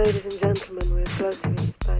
Ladies and gentlemen, we're floating in space.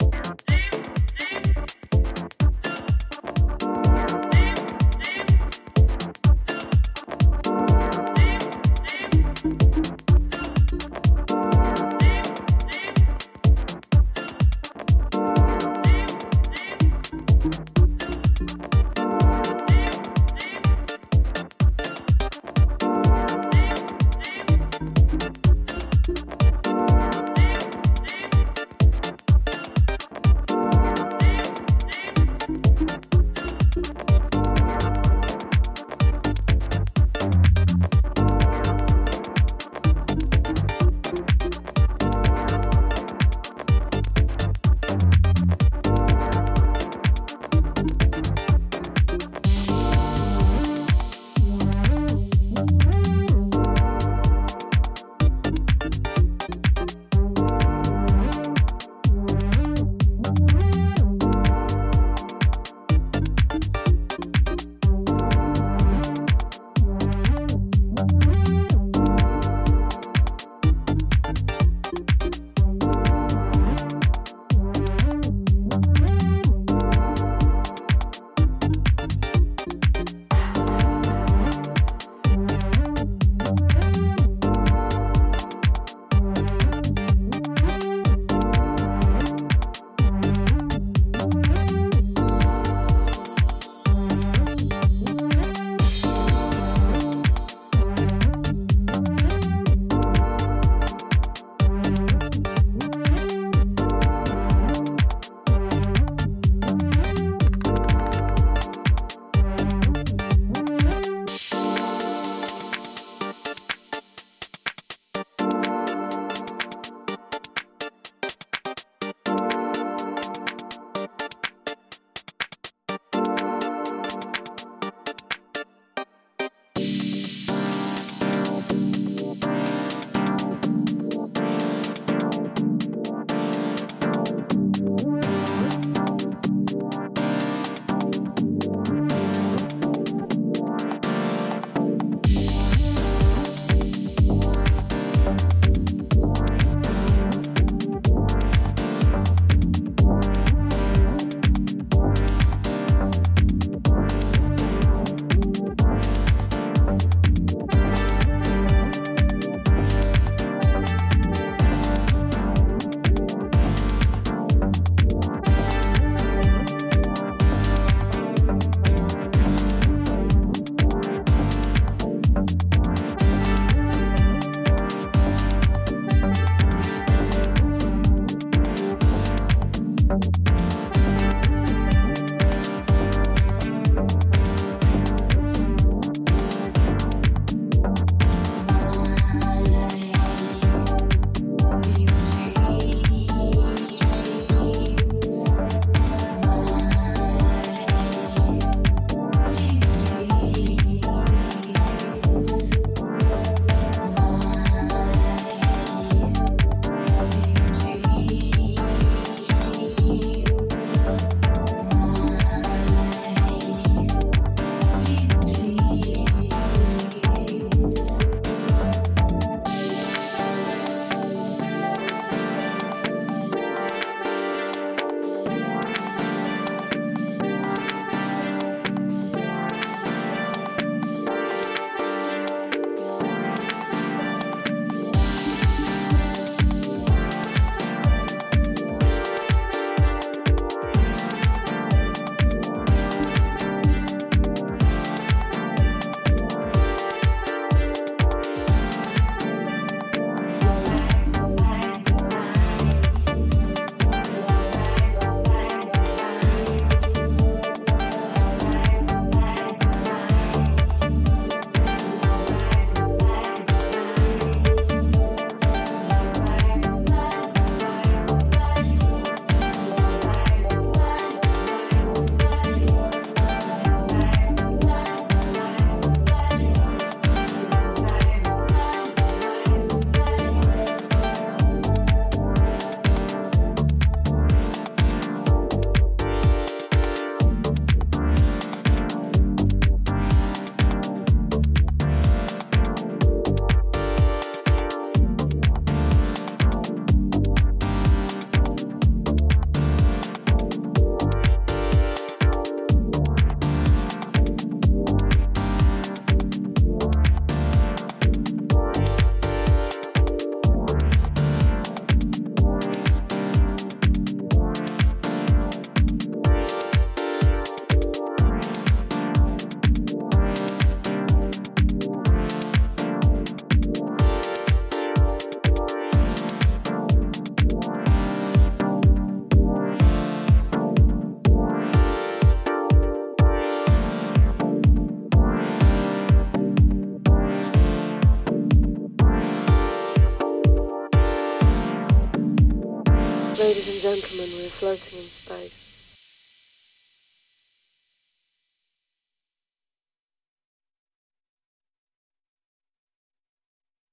Yeah.